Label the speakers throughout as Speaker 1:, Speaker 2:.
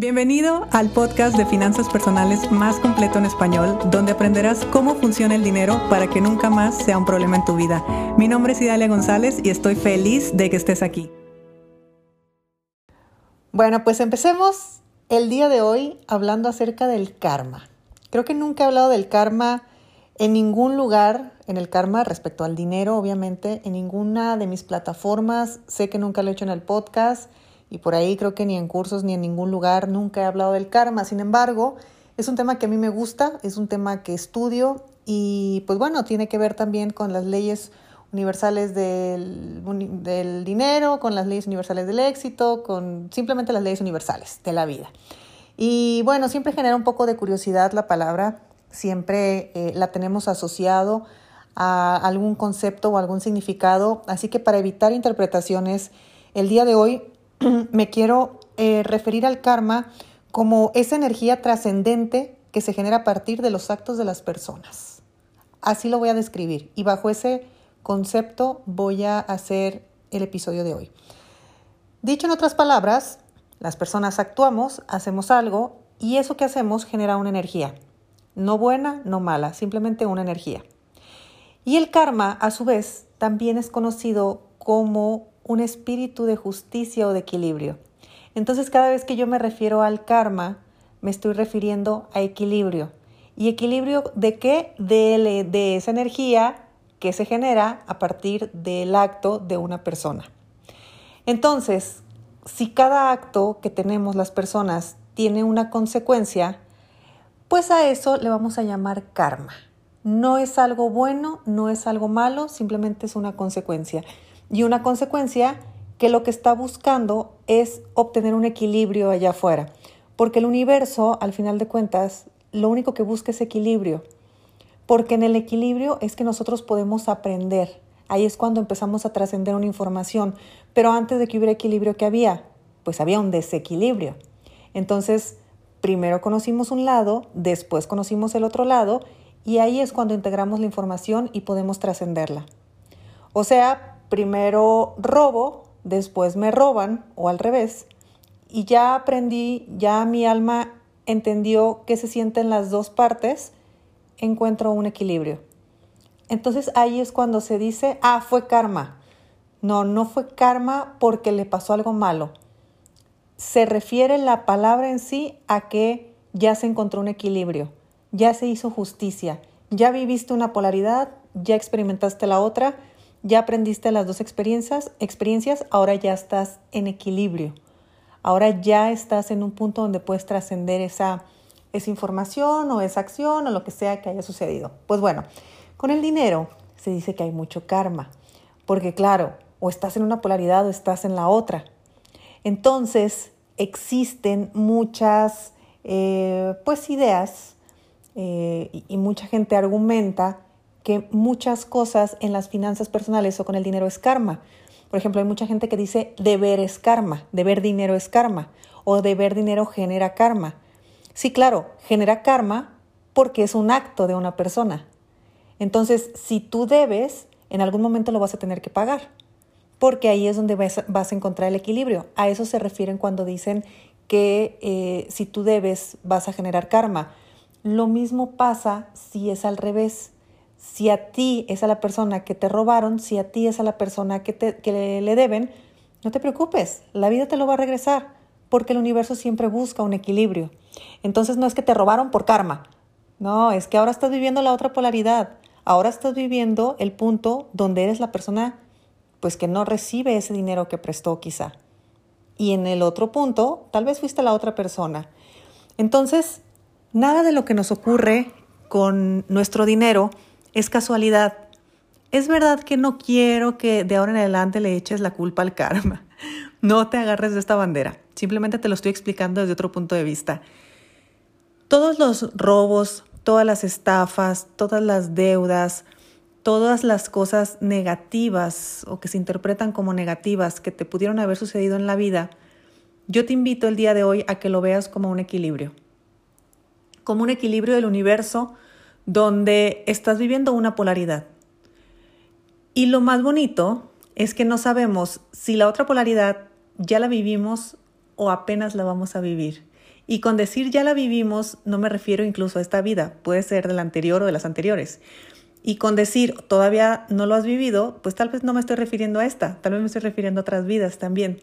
Speaker 1: Bienvenido al podcast de finanzas personales más completo en español, donde aprenderás cómo funciona el dinero para que nunca más sea un problema en tu vida. Mi nombre es Idalia González y estoy feliz de que estés aquí. Bueno, pues empecemos el día de hoy hablando acerca del karma. Creo que nunca he hablado del karma en ningún lugar, en el karma respecto al dinero, obviamente, en ninguna de mis plataformas. Sé que nunca lo he hecho en el podcast y por ahí creo que ni en cursos ni en ningún lugar nunca he hablado del karma. Sin embargo, es un tema que a mí me gusta, es un tema que estudio y pues bueno, tiene que ver también con las leyes universales del, del, dinero, con las leyes universales del éxito, con simplemente las leyes universales de la vida. Y bueno, siempre genera un poco de curiosidad la palabra, siempre eh, la tenemos asociado a algún concepto o algún significado, así que para evitar interpretaciones, el día de hoy me quiero eh, referir al karma como esa energía trascendente que se genera a partir de los actos de las personas. Así lo voy a describir y bajo ese concepto voy a hacer el episodio de hoy. Dicho en otras palabras, las personas actuamos, hacemos algo y eso que hacemos genera una energía. No buena, no mala, simplemente una energía. Y el karma, a su vez, también es conocido como un espíritu de justicia o de equilibrio. Entonces, cada vez que yo me refiero al karma, me estoy refiriendo a equilibrio. ¿Y equilibrio de qué? De, de esa energía que se genera a partir del acto de una persona. Entonces, si cada acto que tenemos las personas tiene una consecuencia, pues a eso le vamos a llamar karma. No es algo bueno, no es algo malo, simplemente es una consecuencia. Y una consecuencia que lo que está buscando es obtener un equilibrio allá afuera. Porque el universo, al final de cuentas, lo único que busca es equilibrio porque en el equilibrio es que nosotros podemos aprender. Ahí es cuando empezamos a trascender una información. Pero antes de que hubiera equilibrio, ¿qué había? Pues había un desequilibrio. Entonces, primero conocimos un lado, después conocimos el otro lado, y ahí es cuando integramos la información y podemos trascenderla. O sea, primero robo, después me roban, o al revés, y ya aprendí, ya mi alma entendió qué se sienten las dos partes, encuentro un equilibrio. Entonces ahí es cuando se dice, ah, fue karma. No, no fue karma porque le pasó algo malo. Se refiere la palabra en sí a que ya se encontró un equilibrio, ya se hizo justicia, ya viviste una polaridad, ya experimentaste la otra, ya aprendiste las dos experiencias, experiencias, ahora ya estás en equilibrio. Ahora ya estás en un punto donde puedes trascender esa esa información o esa acción o lo que sea que haya sucedido. Pues bueno, con el dinero se dice que hay mucho karma, porque claro, o estás en una polaridad o estás en la otra. Entonces, existen muchas eh, pues ideas eh, y, y mucha gente argumenta que muchas cosas en las finanzas personales o con el dinero es karma. Por ejemplo, hay mucha gente que dice deber es karma, deber dinero es karma o deber dinero genera karma. Sí, claro, genera karma porque es un acto de una persona. Entonces, si tú debes, en algún momento lo vas a tener que pagar, porque ahí es donde vas, a encontrar el equilibrio. A eso se refieren cuando dicen que eh, si tú debes, vas a generar karma. Lo mismo pasa si es al revés. Si a ti es a la persona que te robaron, si a ti es a la persona que, te, que le deben, no te preocupes, la vida te lo va a regresar porque el universo siempre busca un equilibrio. Entonces no es que te robaron por karma, no, es que ahora estás viviendo la otra polaridad, ahora estás viviendo el punto donde eres la persona pues que no recibe ese dinero que prestó quizá. Y en el otro punto, tal vez fuiste la otra persona. Entonces, nada de lo que nos ocurre con nuestro dinero es casualidad. Es verdad que no quiero que de ahora en adelante le eches la culpa al karma. No te agarres de esta bandera. Simplemente te lo estoy explicando desde otro punto de vista. Todos los robos, todas las estafas, todas las deudas, todas las cosas negativas o que se interpretan como negativas que te pudieron haber sucedido en la vida, yo te invito el día de hoy a que lo veas como un equilibrio. Como un equilibrio del universo donde estás viviendo una polaridad. Y lo más bonito es que no sabemos si la otra polaridad ya la vivimos o apenas la vamos a vivir. Y con decir ya la vivimos no me refiero incluso a esta vida, puede ser de la anterior o de las anteriores. Y con decir todavía no lo has vivido, pues tal vez no me estoy refiriendo a esta, tal vez me estoy refiriendo a otras vidas también.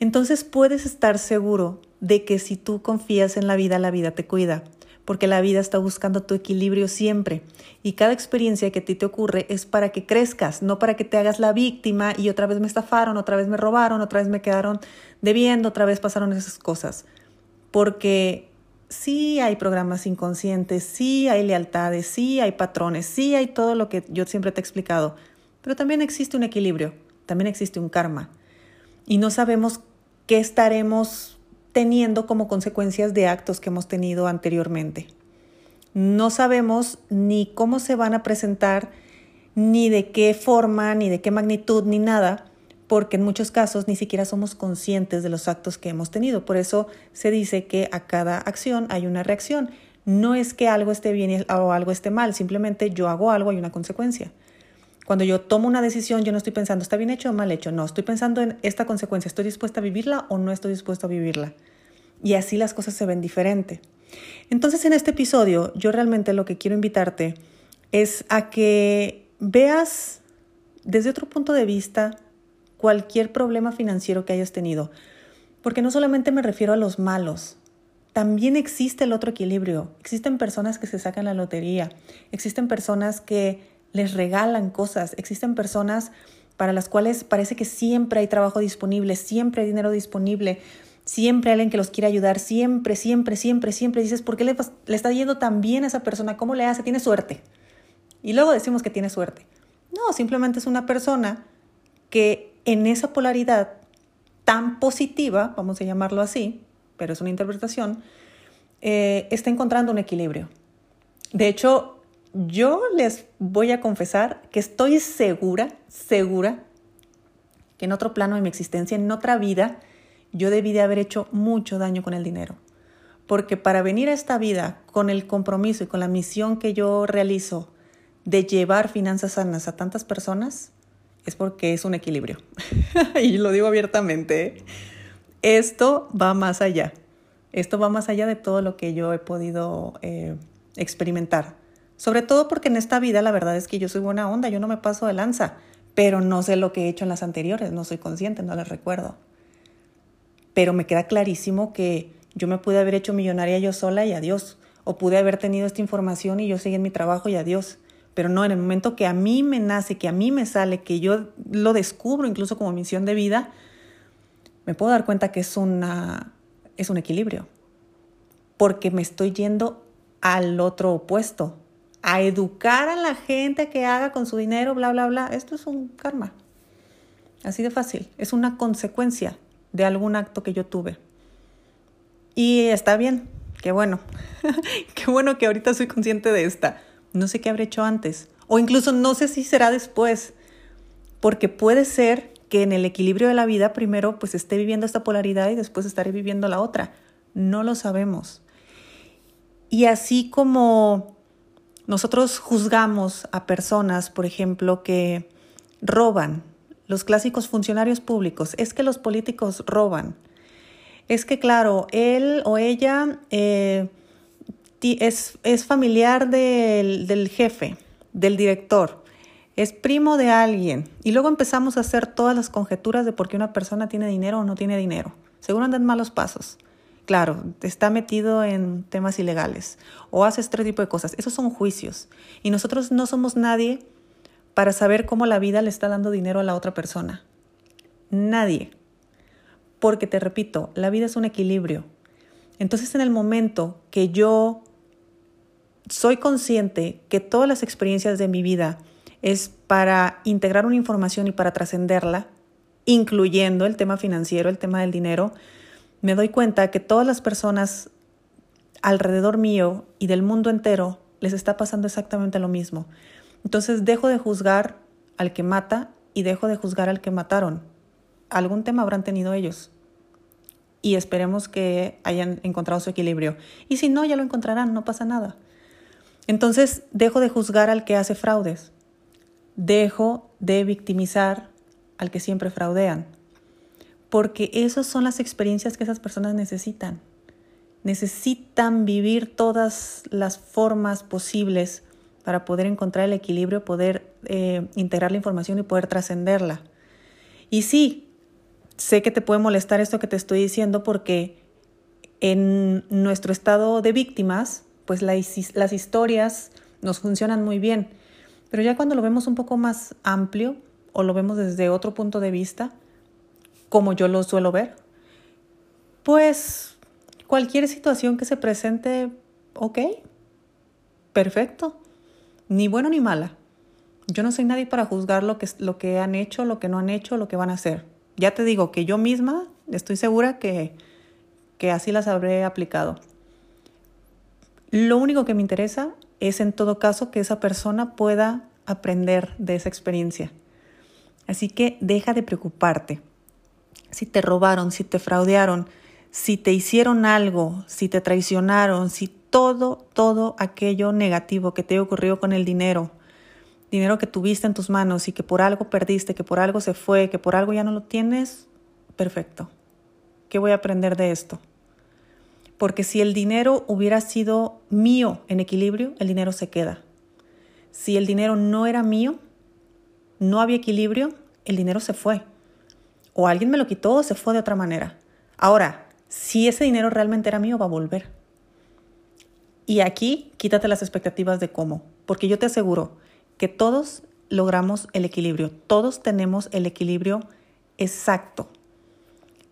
Speaker 1: Entonces puedes estar seguro de que si tú confías en la vida, la vida te cuida, porque la vida está buscando tu equilibrio siempre. Y cada experiencia que a ti te ocurre es para que crezcas, no para que te hagas la víctima y otra vez me estafaron, otra vez me robaron, otra vez me quedaron debiendo, otra vez pasaron esas cosas. Porque sí hay programas inconscientes, sí hay lealtades, sí hay patrones, sí hay todo lo que yo siempre te he explicado, pero también existe un equilibrio, también existe un karma. Y no sabemos qué estaremos teniendo como consecuencias de actos que hemos tenido anteriormente. No sabemos ni cómo se van a presentar, ni de qué forma, ni de qué magnitud, ni nada, porque en muchos casos ni siquiera somos conscientes de los actos que hemos tenido. Por eso se dice que a cada acción hay una reacción. No es que algo esté bien o algo esté mal, simplemente yo hago algo y una consecuencia. Cuando yo tomo una decisión, yo no estoy pensando, ¿está bien hecho o mal hecho? No, estoy pensando en esta consecuencia, ¿estoy dispuesta a vivirla o no estoy dispuesta a vivirla? Y así las cosas se ven diferente. Entonces, en este episodio, yo realmente lo que quiero invitarte es a que veas desde otro punto de vista cualquier problema financiero que hayas tenido. Porque no solamente me refiero a los malos, también existe el otro equilibrio. Existen personas que se sacan la lotería, existen personas que les regalan cosas, existen personas para las cuales parece que siempre hay trabajo disponible, siempre hay dinero disponible, siempre hay alguien que los quiere ayudar, siempre, siempre, siempre, siempre. Dices, ¿por qué le, está yendo tan bien a esa persona? ¿Cómo le hace? Tiene suerte. Y luego decimos que tiene suerte. No, simplemente es una persona que en esa polaridad tan positiva, vamos a llamarlo así, pero es una interpretación, eh, está encontrando un equilibrio. De hecho, yo les voy a confesar que estoy segura, segura, que en otro plano de mi existencia, en otra vida, yo debí de haber hecho mucho daño con el dinero. Porque para venir a esta vida con el compromiso y con la misión que yo realizo de llevar finanzas sanas a tantas personas, es porque es un equilibrio. y lo digo abiertamente. Esto va más allá. Esto va más allá de todo lo que yo he podido eh, experimentar. Sobre todo porque en esta vida la verdad es que yo soy buena onda, yo no me paso de lanza, pero no sé lo que he hecho en las anteriores, no soy consciente, no les recuerdo. Pero me queda clarísimo que yo me pude haber hecho millonaria yo sola y adiós, o pude haber tenido esta información y yo seguí en mi trabajo y adiós pero no, en el momento que a mí me nace, que a mí me sale, que yo lo descubro incluso como misión de vida, me puedo dar cuenta que es, una, es un equilibrio, porque me estoy yendo al otro opuesto, a educar a la gente que haga con su dinero, bla, bla, bla. Esto es un karma. Así de fácil. Es una consecuencia de algún acto que yo tuve. Y está bien. Qué bueno. Qué bueno que ahorita soy consciente de esta no sé qué habré hecho antes, o incluso no sé si será después, porque puede ser que en el equilibrio de la vida primero pues esté viviendo esta polaridad y después estaré viviendo la otra. No lo sabemos. Y así como nosotros juzgamos a personas, por ejemplo, que roban, los clásicos funcionarios públicos, es que los políticos roban. Es que, claro, él o ella eh, es, es familiar del, del jefe, del director, es primo de alguien. Y luego empezamos a hacer todas las conjeturas de por qué una persona tiene dinero o no tiene dinero. Seguro andan malos pasos. Claro, está metido en temas ilegales o hace este tipo de cosas. Esos son juicios. Y nosotros no somos nadie para saber cómo la vida le está dando dinero a la otra persona. Nadie. Porque te repito, la vida es un equilibrio. Entonces en el momento que yo soy consciente que todas las experiencias de mi vida es para integrar una información y para trascenderla, incluyendo el tema financiero, el tema del dinero, me doy cuenta que todas las personas alrededor mío y del mundo entero les está pasando exactamente lo mismo. Entonces dejo de juzgar al que mata y dejo de juzgar al que mataron. Algún tema habrán tenido ellos. Y esperemos que hayan encontrado su equilibrio. Y si no, ya lo encontrarán, no pasa nada. Entonces dejo de juzgar al que hace fraudes, dejo de victimizar al que siempre fraudean, porque esas son las experiencias que esas personas necesitan. Necesitan vivir todas las formas posibles para poder encontrar el equilibrio, poder eh, integrar la información y poder trascenderla. Y sí, sé que te puede molestar esto que te estoy diciendo porque en nuestro estado de víctimas, pues las historias nos funcionan muy bien. Pero ya cuando lo vemos un poco más amplio o lo vemos desde otro punto de vista, como yo lo suelo ver, pues cualquier situación que se presente, ok, perfecto, ni bueno ni mala. Yo no soy nadie para juzgar lo que, lo que han hecho, lo que no han hecho, lo que van a hacer. Ya te digo que yo misma estoy segura que, que así las habré aplicado. Lo único que me interesa es en todo caso que esa persona pueda aprender de esa experiencia. Así que deja de preocuparte. Si te robaron, si te fraudearon, si te hicieron algo, si te traicionaron, si todo, todo aquello negativo que te ocurrió con el dinero, dinero que tuviste en tus manos y que por algo perdiste, que por algo se fue, que por algo ya no lo tienes, perfecto. ¿Qué voy a aprender de esto? Porque si el dinero hubiera sido mío en equilibrio, el dinero se queda. Si el dinero no era mío, no había equilibrio, el dinero se fue. O alguien me lo quitó o se fue de otra manera. Ahora, si ese dinero realmente era mío, va a volver. Y aquí quítate las expectativas de cómo, porque yo te aseguro que todos logramos el equilibrio, todos tenemos el equilibrio exacto.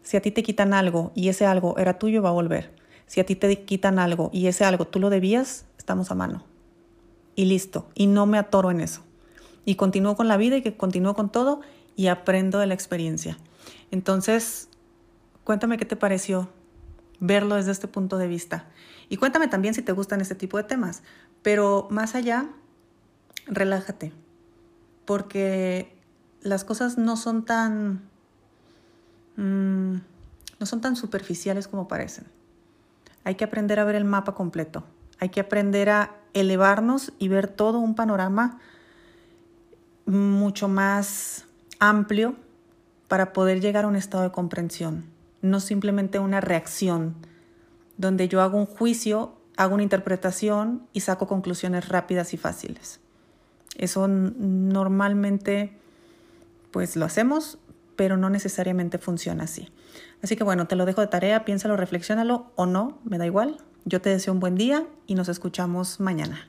Speaker 1: Si a ti te quitan algo y ese algo era tuyo, va a volver. Si a ti te quitan algo y ese algo tú lo debías, estamos a mano. Y listo. Y no me atoro en eso. Y continúo con la vida y que continúo con todo y aprendo de la experiencia. Entonces, cuéntame qué te pareció verlo desde este punto de vista. Y cuéntame también si te gustan este tipo de temas. Pero más allá, relájate. Porque las cosas no son tan... Mm, no son tan superficiales como parecen. Hay que aprender a ver el mapa completo. Hay que aprender a elevarnos y ver todo un panorama mucho más amplio para poder llegar a un estado de comprensión, no simplemente una reacción donde yo hago un juicio, hago una interpretación y saco conclusiones rápidas y fáciles. Eso normalmente pues lo hacemos, pero no necesariamente funciona así. Así que bueno, te lo dejo de tarea, piénsalo, reflexiónalo o no, me da igual. Yo te deseo un buen día y nos escuchamos mañana.